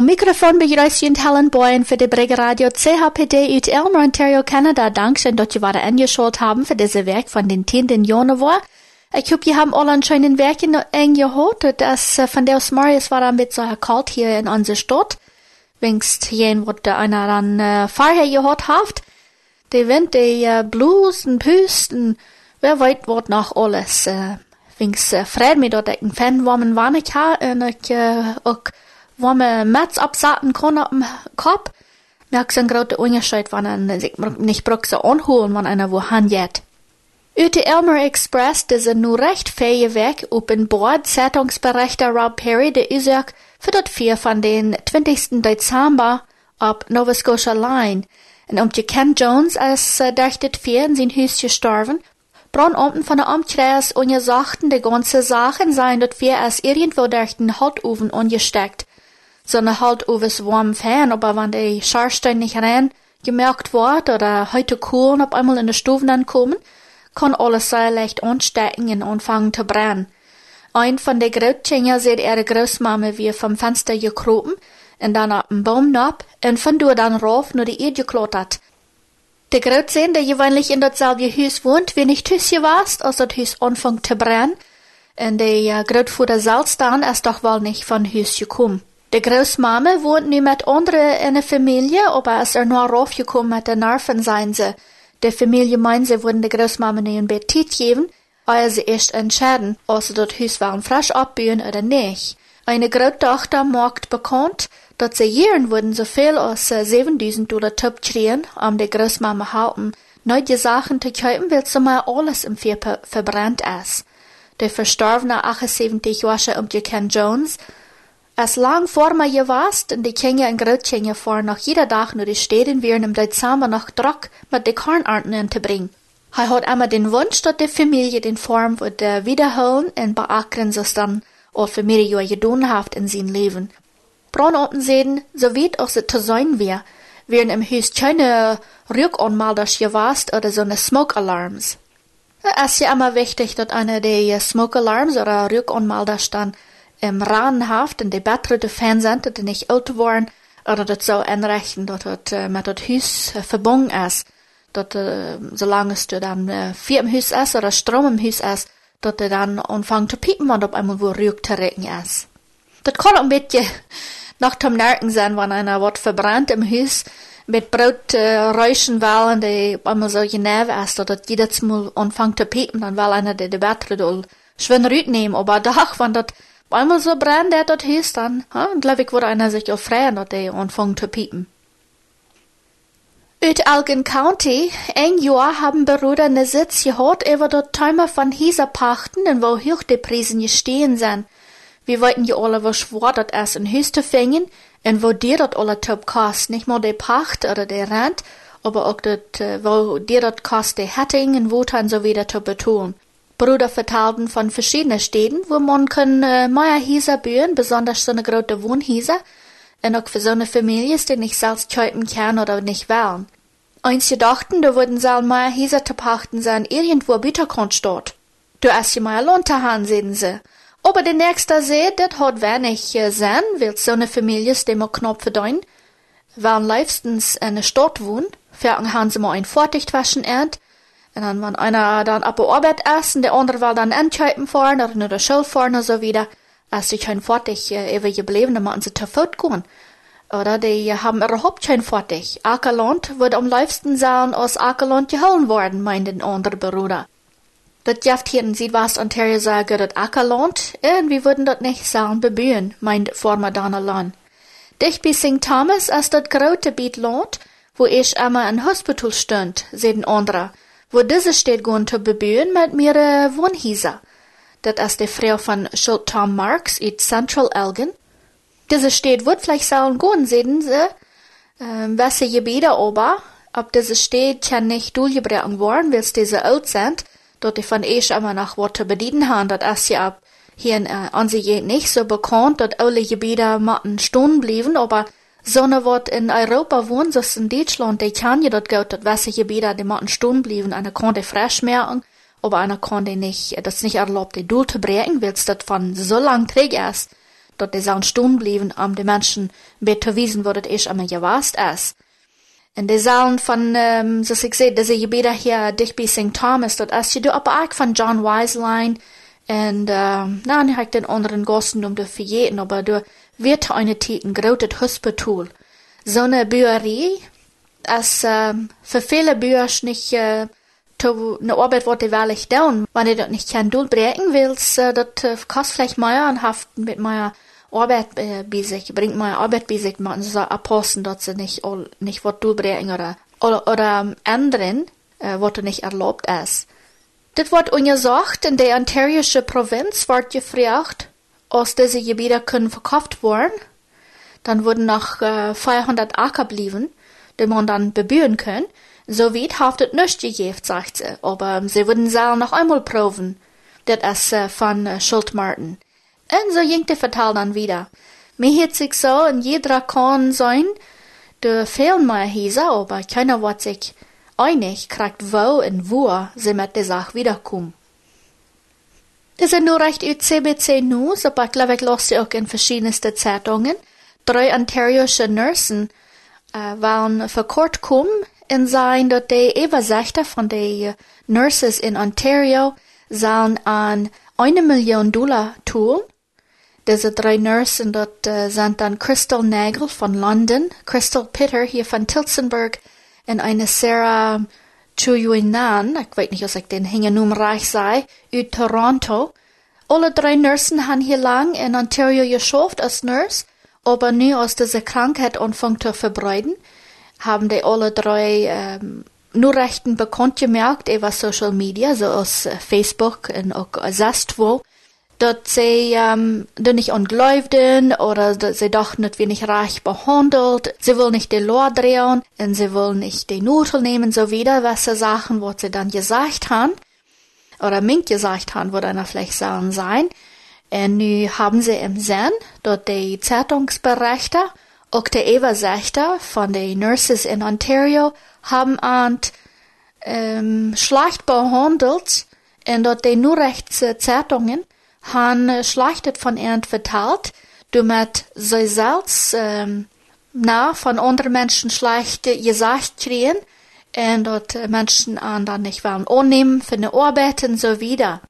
Am Mikrofon begrüßt Ihnen Helen Boyen für die Brigge Radio CHPD ut Elmer, Ontario, Canada. Dankeschön, dass Sie wieder angeschaut haben für diese Werk von den 10. Januar. Ich hoffe, Sie haben alle einen schönen Werk eng gehört. Das von der Marius war ein bisschen kalt hier in unserer Stadt. Wingst jen, wat einer dann äh, vorher gehört habt. Die Wind, die äh, und Püst und wer weiß, wat noch alles. Äh, wings äh, fred mir dat ich ein Fan warmen wann ich ha und ich äh, auch warme Metz absaten kann auf dem Kopf. Merkst ein großer Unterschied, wenn man sich nicht braucht so anholen, wenn einer wohin geht. Ute Elmer Express, ist nur recht fähige Weg, op een Bord Zeitungsberichter Rob Perry, der Isaac, für dort vier von den 20. Dezember ab Nova Scotia Line. Um die Ken Jones als äh, dachtet vier in sein Haus gestorben, Bron unten von der Umkreis und sagten, die ganze Sachen seien dort vier als irgendwo durch den Haltofen ungesteckt. Sondern halt over's warm Fan, aber wenn die Scharstein nicht rein gemerkt wird oder heute Kohlen auf einmal in der Stufen ankommen, kann alles sehr leicht anstecken und anfangen zu brennen. Ein von den Großkinder sieht ihre Großmama wie vom Fenster gekropen und dann ab dem Baum ab und von dort dann rauf nur die Erde geklottert. Der Großsehen, der gewöhnlich in dasselbe Haus wohnt, wenn nicht Hüsje warst, als das Haus anfängt zu brennen, und der Großvater selbst dann erst doch wohl nicht von Haus gekommen. De Großmama wohnt nu met anderen in der Familie, aber ist er nur raufgekommen mit den Nerven sein sie. De Familie meint, sie würden der Großmama nu ein Betit geben, weil sie erst entscheiden, ob sie dort Haus waren frisch abbauen oder nicht. Eine Großtochter macht bekannt, dass sie jähren würden so viel als 7000 Dollar Top kriegen, um die Großmama halten. Neue Sachen zu kaufen, weil zumal alles im Vierper verbrannt ist. Der verstorbene 78 Jahre um Ken Jones, als lang vor mir je warst, und die en Grootkinder vor noch jeder Tag nur die Städten wären im Dezember noch Druck mit de Kornarten hinzubringen. Er hat immer den Wunsch, dass die Familie den Form würde wiederholen und beackern, was dann mehrere Jahre getan hat in sein Leben. Brandorten sehen, so weit auch sie zu sein wir, wären im Haus keine Rückanmelders gewast oder so eine Smoke Alarms. Es ist ja immer wichtig, dass einer der Smoke Alarms oder Rückanmelders dann im haft en de bättre zijn dat niet oud worden, oder dat zou inrichten het uh, met het huis uh, verbonden is. Dat zolang es dann vier im Haus ist oder Strom im Haus ist, dat er dann anfangen zu piepen, wenn auf einmal wo Rück zu regen ist. Das kann ein bisschen nach dem Nerken sein, wenn einer was verbrannt im Haus mit Brot äh, räuschen will und die so genau ist, oder jedes Mal anfangen zu piepen, dann will einer die, die Batterie schön rüt nehmen, aber doch, wenn das Einmal so brennt der dort hieß dann, ha? und glaub ich wurde einer sich freuen, dass der anfangen zu piepen. Ut Elgin County, ein Jahr haben Bruder ne Sitz gehört, über dort Timer von Hieser pachten, und wo hoch die Preisen gestehen sind. Wir wollten ja alle was schwor, dat erst in Hüs zu fängen, und wo dir dort alle top kost, nicht nur die Pacht oder der Rent, aber auch dort, äh, wo dir dort kost, die Hetting und Wotan so wieder zu betonen. Brüder vertalten von verschiedenen Städten, wo man kann äh, mehr Häuser bauen, besonders so eine große Wohnhäuser, und auch für so eine Familie, die nicht selbst kaufen kann oder nicht wollen. Eins dachten, da würden sie mehr Häuser zu pachten sein, irgendwo Bittergrund dort. Du hast ja mal Lohn sehen sie. Aber der nächste See, das hat wenig äh, Sinn, weil so eine Familie, die man knapp verdienen, weil leifstens in der Stadt wohnen, fertig haben sie mal ein Fortdichtwaschen ernt, und dann, wenn einer dann der Arbeit und der andere will dann entscheiden fahren oder nur der Schule fahren oder so wieder, als sie kein fertig äh, ewig geblieben, dann müssen sie zu Fuß gehen. Oder die haben überhaupt kein fertig. Ackerland wird am liebsten sein, aus Ackerland geholt worden, meint ein anderer Bruder. Das jaft hier in Südwest-Ontario sagen, das Ackerland, irgendwie würden das nicht sein bebühen, meint former Donnerland. Dich bei St. Thomas ist das große Bietland, wo ich immer ein Hospital stund, sehen andere wo diese steht going zu bebühen mit mehrere Wohnhäuser. Das ist die Frau von Schult Tom Marks in Central Elgin. Diese steht wird vielleicht sollen gehen, sehen sie, ähm, welche Gebiete aber, ob diese steht kann nicht durchgebracht worden, weil diese alt sind, dort die von ich immer noch Worte bedienen haben, das ist ja ab hier in äh, an sich nicht so bekannt, dass alle Gebiete matten stehen blieben, aber Sonne wat in Europa so in Deutschland, die kann ja dort gut, dat wässe Gebiete, die matten stehen blieben, einer kann die frisch merken, aber einer kann die nicht, das nicht erlaubt, die Duld zu brechen, weil das von so lang träg ist, dort die sollen stehen bleiben, um die Menschen wissen, wo das ist, aber gewasst ist. En de zalen van, um, zoals ik zei, deze gebieden hier dicht bij St. Thomas, dat als je doet op ook van John Wiseline, um, nou, nu heb ik den anderen gosten om te vergeten, aber du wird eine tijd een groot hospital. Zo'n burerie, als um, für viele Bücher nicht to eine Arbeit wollte wirklich down, wenn du das nicht kann durchbrechen willst, uh, das uh, kostet vielleicht mehr und haft mit mehr Arbeit äh, bei sich, bringt meine Arbeit bei sich, man so abpassen, dass sie nicht, all, nicht was durchbringen oder, oder, oder um, anderen, äh, was nicht erlaubt ist. Das wird untersucht in der ontarioische Provinz, wird gefragt, aus diese Gebiete können verkauft werden. Dann wurden noch äh, 500 Acker blieben, die man dann bebühen können. So weit haftet nicht gegeben, sagt sie, aber sie würden selber noch einmal proben. Das ist äh, von äh, Schultmartin. En so ging der Vertal dann wieder. Mir hat sich so in jeder kann sein, de fehlen mir Hieser, aber keiner wird sich einig, kriegt wo und wo sie mit der Sache wiederkommen. Nur recht über CBC ich glaube, ich lasse auch in verschiedensten Zeitungen. Drei ontarioische Nursen äh, waren vor kort kommen und sagen, dass die Übersichter von den Nurses in Ontario sollen an eine Million Dollar tun diese drei Nursen dort äh, sind dann Crystal Nagel von London, Crystal Pitter hier von Tilsonburg und eine Sarah Chuyuinan, ich weiß nicht, ob ich den Hingenumreich sei, aus Toronto. Alle drei Nursen haben hier lang in Ontario geschafft als Nurse, aber nu aus dieser Krankheit anfangen zu verbreiten, haben die alle drei ähm, nur rechten bekannt gemerkt über Social Media, so aus äh, Facebook und auch sonst wo, dass sie ähm, da nicht ungläubten oder dass sie doch nicht wenig reich behandelt. Sie will nicht die Lohr drehen und sie will nicht die Nutel nehmen, so wieder, was sie Sachen, was sie dann gesagt haben. Oder Mink gesagt haben, wo dann vielleicht sollen sein. Und nu haben sie im Sinn, dort die Zeitungsberichte, auch die Übersichter von den Nurses in Ontario haben an ähm, schlecht behandelt und dort die nur rechts Zeitungen han slachtet von ernt vertalt, du met sie selbst ähm, na von anderen Menschen schlecht gesagt kriegen und dort Menschen an dann nicht wollen annehmen für eine Arbeit und so wieder.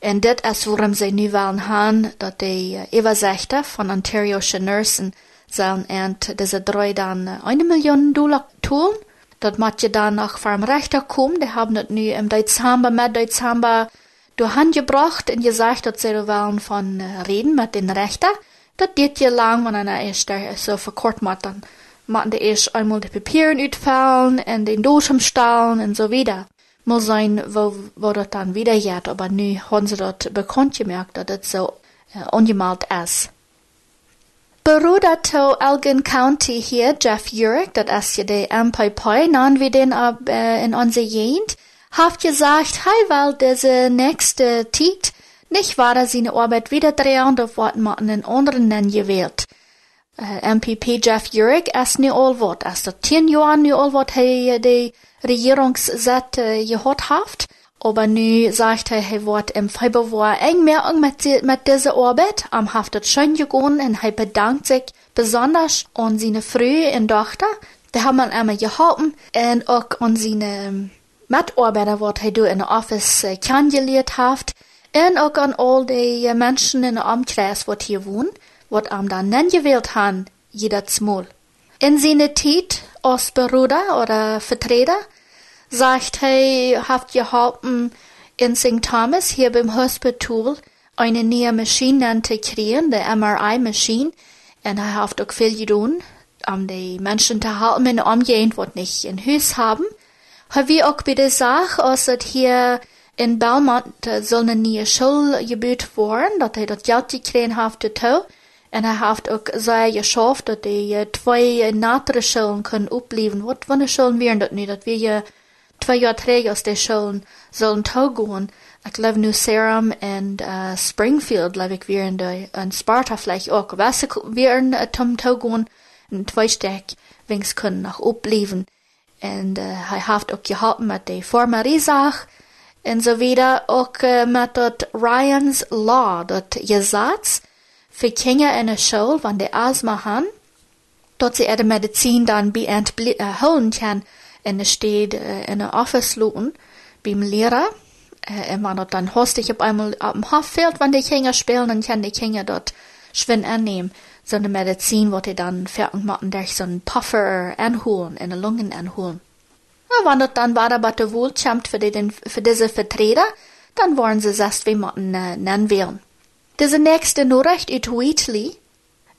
Und das ist, worum sie nu wollen haben, dass die Übersichter von Ontario'sche Nursen sollen ernt diese drei dann eine Million Dollar tun. Dort macht ihr dann noch vom Rechter kommen, die haben das nu im Dezember, mit Dezember Du han gebracht und gesagt, dass sie wollen von äh, reden mit den Rechter. Das geht ja lang, wenn einer ist, der so verkort macht, dann machen die erst einmal die Papieren utfallen und den Dosem stellen und so wieder. Muss sein, wo, wo das dann wieder geht, aber nu haben sie dort bekannt gemerkt, dass das so äh, ungemalt ist. Beruder to Elgin County hier, Jeff Urick, das ist ja der MPP, nan wir den ab, äh, in unser Jent, haft gesagt, hei weil diese nächste Tit nicht war seine Arbeit wieder drehen, da wird man einen anderen nennen gewählt. Äh, MPP Jeff Urick ist nie allwort. Erst der zehn Jahre nie allwort he die Regierungssitz äh, gehört haft. Aber nu sagt er, er wird im Februar eng mehr mit, mit dieser Arbeit. Am haftet schön gegangen und er bedankt sich besonders an seine Frühe und Tochter. Die haben wir einmal geholfen und auch an seine medarbeidere wat hij doet in de office uh, kennengelernt heeft. En ook aan al die uh, mensen in de omkreis wat hier wonen, wat hem dan nengewählt han, jedes Mal. In seine tijd als Bruder oder Vertreter sagt er, hat geholfen, in St. Thomas hier beim Hospital eine neue Maschine zu kriegen, die MRI-Maschine. Und er hat auch viel getan, um die Menschen zu helfen in der Umgehung, die nicht ein Haus haben. Har vi auch bei der Sache, also hier in Belmont uh, soll eine neue Schule gebaut werden, dass er das Geld gekriegt hat dazu. Und er hat auch sehr geschafft, dass die uh, zwei nachtere Schulen können abliefern. Was für eine Schulen wären das nicht? Dass wir uh, zwei Jahre träger aus der Schulen sollen gehen. Ich glaube, New Serum und uh, Springfield, glaube ich, wären da, und Sparta vielleicht auch. Was wären uh, zum gehen? Und zwei Stück, wings können noch abliefern. En uh, hij heeft ook geholpen met de formariezaak. En zo wieder ook uh, met dat Ryan's Law, dat Gesetz für Kinder in der Schule, wenn die Asthma haben, dort sie ihre Medizin dann beend äh, holen kann, in der Stadt, äh, in der Office looten, beim Lehrer, äh, wenn dort dann hostig auf einmal auf dem Hoffeld, wenn die Kinder spielen, dann kann die Kinder dort schwind annehmen. So eine Medizin, wo die dann fertig machen, durch so einen Puffer anholen, in den Lungen anholen. Ja, wenn dort dann war aber der Wohlchamp für, die, für diese Vertreter, dann wollen sie selbst wie man äh, nennen wählen. Diese nächste Nachricht uit Wheatley.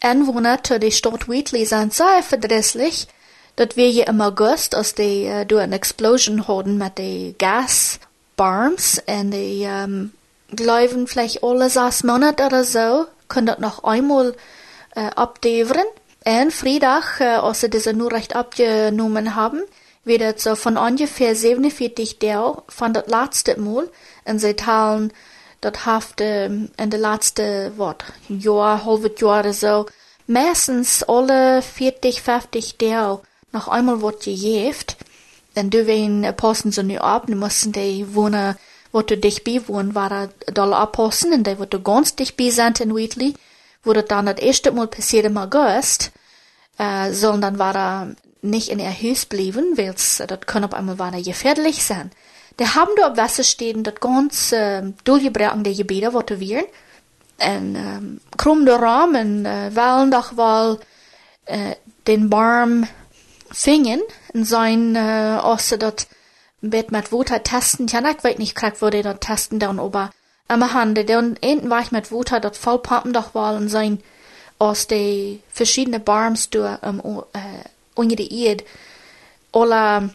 Anwohner zu der Stadt Wheatley sind sehr verdrießlich, dat wir je im August, als die uh, door een explosion hadden met de gasbarms en die um, geloven vielleicht alle sechs Monate oder so, können noch einmal uh, abdeveren. En vrijdag, uh, als sie diese Nachricht abgenommen haben, wird het so von ungefähr 47 Deel van dat laatste Mal, en sie talen dat haft um, in de laatste, wat, jaar, halve jaar so, meistens alle 40, 50 Deel noch einmal wird gejäft, dann du wen passen so nicht ab, du mussten die wohnen, wo du dich bewohnen, war da doll abpassen, und die, wo du ganz dich bei sind in Wheatley, das dann das erste Mal passiert im August, äh, sollen dann war da nicht in ihr Haus bleiben, weil das kann auf einmal war gefährlich sein. Die haben da auf Wasser stehen, das ganz äh, durchgebrochene Gebiete, wo du wären, en ähm, krumm de Rahmen, äh, wollen doch wohl äh, den Baum fingen en zijn uh, als ze dat met met water testen, ja, ik weet niet krijg, wo die dat testen dan, aber am hande, dan enten war ich met water dat voll pumpen doch wel en zijn aus de verschiedene Barms door um, uh, onder de Erde alle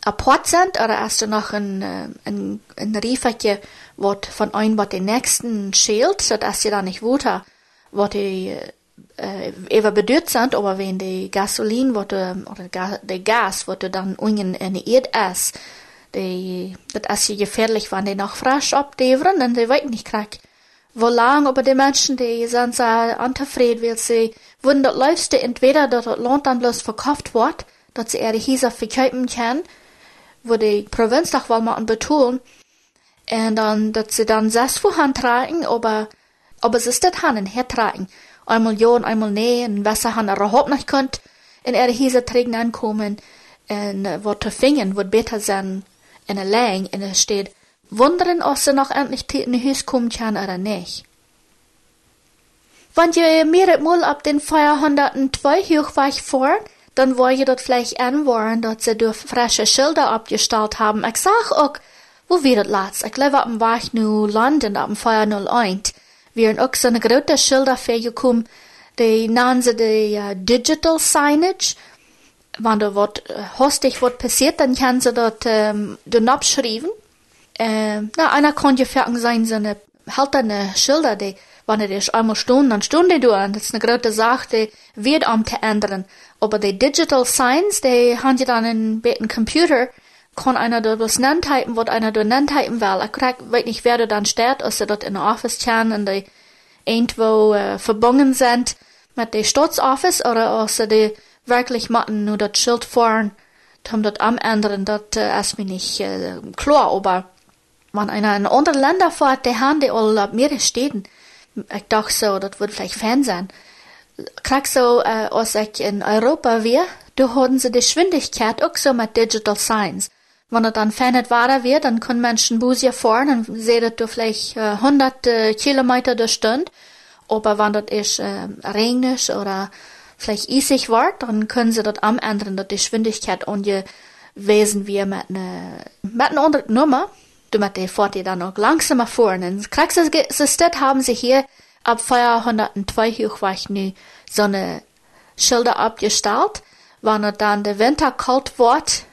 apart sind, oder erst noch ein, ein, ein Riefertje, wat von ein, wat den nächsten schält, so dass sie da nicht Water, wat die äh, even beduurd zijn, aber wenn die Gasolin wordt, oder ga, de gas wordt dan ungen in de eerd is, die, dat is je gefährlich, wenn die noch frisch abdeveren, dann die weet nicht krijg. Wo lang, aber die Menschen, die sind so unzufrieden, weil sie, würden das Leute entweder, dass das Land dann bloß verkauft wird, dass sie ihre Häuser verkaufen können, wo die Provinz doch wohl mal betonen, und dann, dass sie dann selbst vorhand tragen, aber, aber sie ist das Hannen hertragen einmal ja und einmal nee, und was er er überhaupt nicht könnt, in er hier trägen ankommen, und wat te vingen, wat beter sein, in der Lang, in der steht, wundern, ob sie noch endlich in die Haus kommen kann oder nicht. Wenn ihr mir mal ab den 402 Hochweich vor, dann wollt ihr dort vielleicht anwaren, dass sie durch frische Schilder abgestellt haben. Ich sag auch, wo wir das latz? Ich lebe ab dem Weich nu London, ab dem 401 weer ook zo'n grote schilder gekomen. Die namen ze de uh, digital signage. Wanneer er wat uh, hostig wordt passiert, dann kan ze dat um, doen abschrijven. Uh, na, einer kon je fertig zijn, zo'n halterne Schilder, die, wanneer is einmal stunden, dann stunden du an. Das ist eine große Sache, die wird am te ändern. Aber die digital signs, die haben je dann in beten Computer, kann einer da was typen, wat einer da typen will. Ich krieg, weet nicht, wer da dann steht, als sie dort in der Office kann und die irgendwo äh, verbunden sind mit der Staatsoffice oder als sie die wirklich machen, nur das Schild fahren, um dort am ändern, das äh, ist mir nicht äh, klar, aber wenn einer in andere Länder fährt, die haben die alle ab mehrere Städten. Ich dachte so, das wird vielleicht Fan sein. Krieg so, äh, als ich in Europa wäre, da haben sie die Geschwindigkeit auch so mit Digital Signs. Wenn er dann fernet war wird, dann können Menschen Busier fahren und sehen du vielleicht äh, 100 äh, Kilometer der Stunde. Aber wenn das ist äh, regnisch oder vielleicht isig wird, dann können sie dort am ändern, dass die Geschwindigkeit wesen wir mit einer mit einer anderen Nummer. Du mit der fährt ihr dann auch langsamer fahren. Und Kraxistat haben sie hier ab 402 Hochweich nu so eine Schilder abgestellt. Wenn er dann der Winter kalt wird,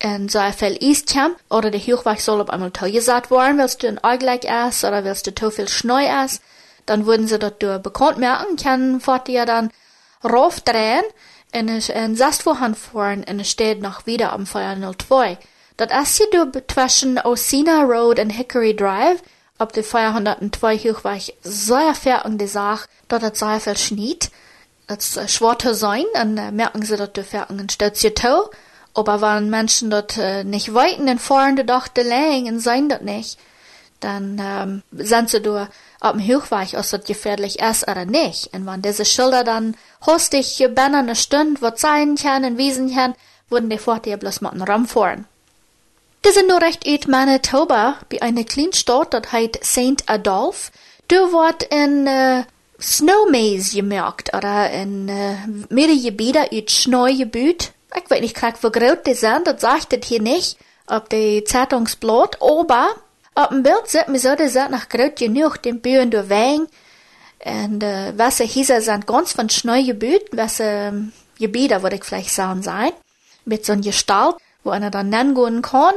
en så er fel iskam, oder der Hochwach soll auf einmal gesagt worden, willst du ein Eugleich essen oder willst du zu viel Schnee essen, dann würden sie dort durch bekannt merken, kann fort ja dann raufdrehen, in ein Sastvorhand fahren, und es steht noch wieder am 402. Das ist hier durch zwischen Osina Road und Hickory Drive, ob die 402 Hochwach sehr fertige Sache, dort hat sehr viel Schnitt, das schwarze sein, dann merken sie dort die fertigen Stötzchen aber wenn Menschen dort nicht weiten, dann fahren die doch de lang und sein dort nicht. Dann ähm, sind sie du auf dem Hochweg, ob das gefährlich ist oder nicht. Und wenn diese Schilder dann hostig binnen eine Stunde wird sein können wiesen können, würden die fort hier bloß mit dem Raum fahren. Die sind nur recht in Manitoba, bei einer kleinen Stadt, das heißt St. Adolph. Du wird in äh, Snowmaze gemerkt, oder in äh, mehrere Gebiete uit Schneugebiet. Ich weiß nicht, wie groß die sind, das sagt das hier nicht, auf die Zeitungsblatt, aber auf dem Bild sieht man so, die sind noch groß genug, den Bühnen durch Wein. Und äh, was hier sind ganz von Schneugebiet, was äh, Gebiete, würde ich vielleicht sagen, sein, mit so einem Gestalt wo einer dann nennen kann.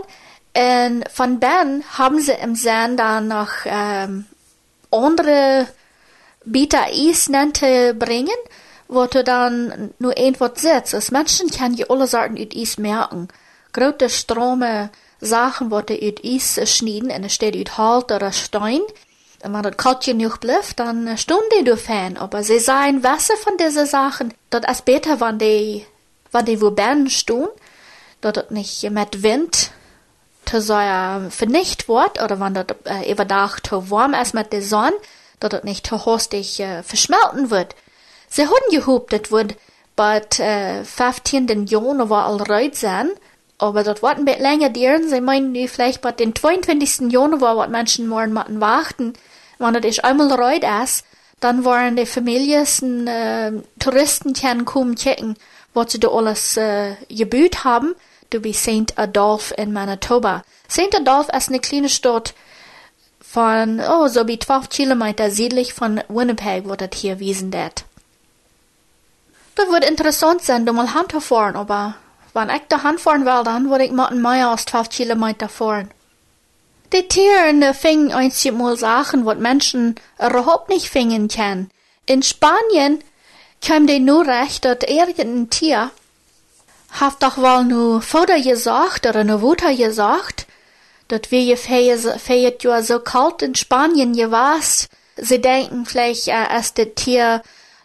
Und von Ben haben sie im Sinn dann noch ähm, andere Bieter Eis nannte bringen, wo du dann nur ein Wort sitzt. Als Menschen kann je alle Sorten ut Eis merken. Grote Strome Sachen, wo du ut Eis schneiden, und es steht ut Halt oder Stein. Und wenn das kalt genug bleibt, dann stunden die du fan. Aber sie sagen, Wasser von diesen Sachen, das ist besser, wenn die, wenn die wo Ben stehen, dat het nicht mit Wind te sehr vernicht wird, oder wenn das äh, überdach zu warm ist mit der Sonne, dass es nicht zu hastig äh, verschmelzen wird. Sie haben gehobt, das wird bei äh, 15. Juni war all reut sein, aber das wird ein bisschen länger dauern. Sie meinen, vielleicht bei den 22. Juni war, was Menschen morgen müssen warten. Wenn das einmal reut ist, dann wollen die Familien, äh, Touristen können kommen checken, was sie da alles äh, gebüht haben du bei St. Adolph in Manitoba. St. Adolph ist eine kleine Stadt von, oh, so wie 12 Kilometer südlich von Winnipeg, wo das hier wiesen det. Das wird interessant sein, du mal Hand fahren, aber wenn ich da Hand fahren will, dann würde ich mal mehr als 12 Kilometer fahren. Die Tiere fingen einmal Sachen, was Menschen überhaupt nicht fingen können. In Spanien kam die nur recht, dass irgendein Tier haft doch wohl nu Vater gesagt oder nu Mutter gesagt, dat wir je feiert ja so kalt in Spanien gewast. Sie denken vielleicht, äh, als das Tier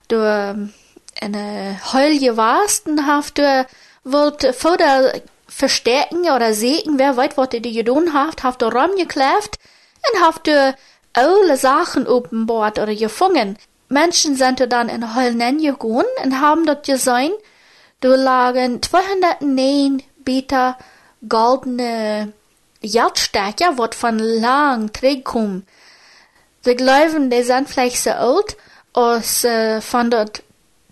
du ähm, eine Heul gewast und haft du wollt Vater verstärken oder segen, wer weiß, was die getan haft, du Räum gekläft und haft du alle Sachen oben Bord oder gefangen. Menschen sind dann in Heul gegangen und haben dort gesehen, Du lagen 209 Beta goldene Geldstecker, wat van lang terugkom. Sie glauben, die sind vielleicht so alt als äh, von der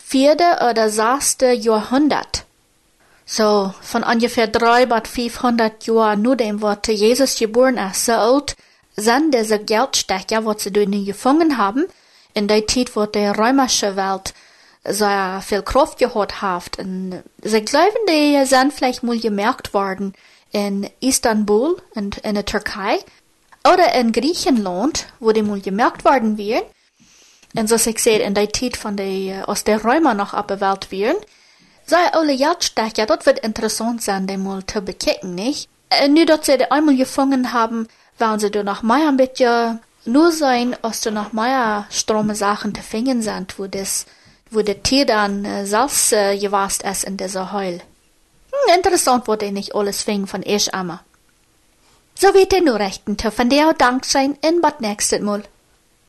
vierte oder sechste Jahrhundert. So, von ungefähr drei bis 500 Jahren nur dem, wo Jesus geboren so alt sind diese Geldstecker, was sie dort gefangen haben, in der Zeit, wo die römische Welt sehr viel Kraft gehabt hat. Und sie glauben, die sind vielleicht mal gemerkt worden in Istanbul und in der Türkei oder in Griechenland, wo die mal gemerkt worden wären. Und so ich sehe, in der Zeit von der, aus der Römer noch abgewählt werden. Sei alle Jagdstecher, das wird interessant sein, die mal zu bekicken, nicht? Und nur, dass sie die einmal gefangen haben, werden sie da noch mehr ein bisschen nur sein, als da noch mehr Strome Sachen zu finden sind, wo das wo der Tier dann äh, selbst äh, gewast ist in dieser Heul. Hm, interessant wurde nicht alles fing von ich einmal. So wird er nur rechten, von der Dank sein in Bad nächstes Mal.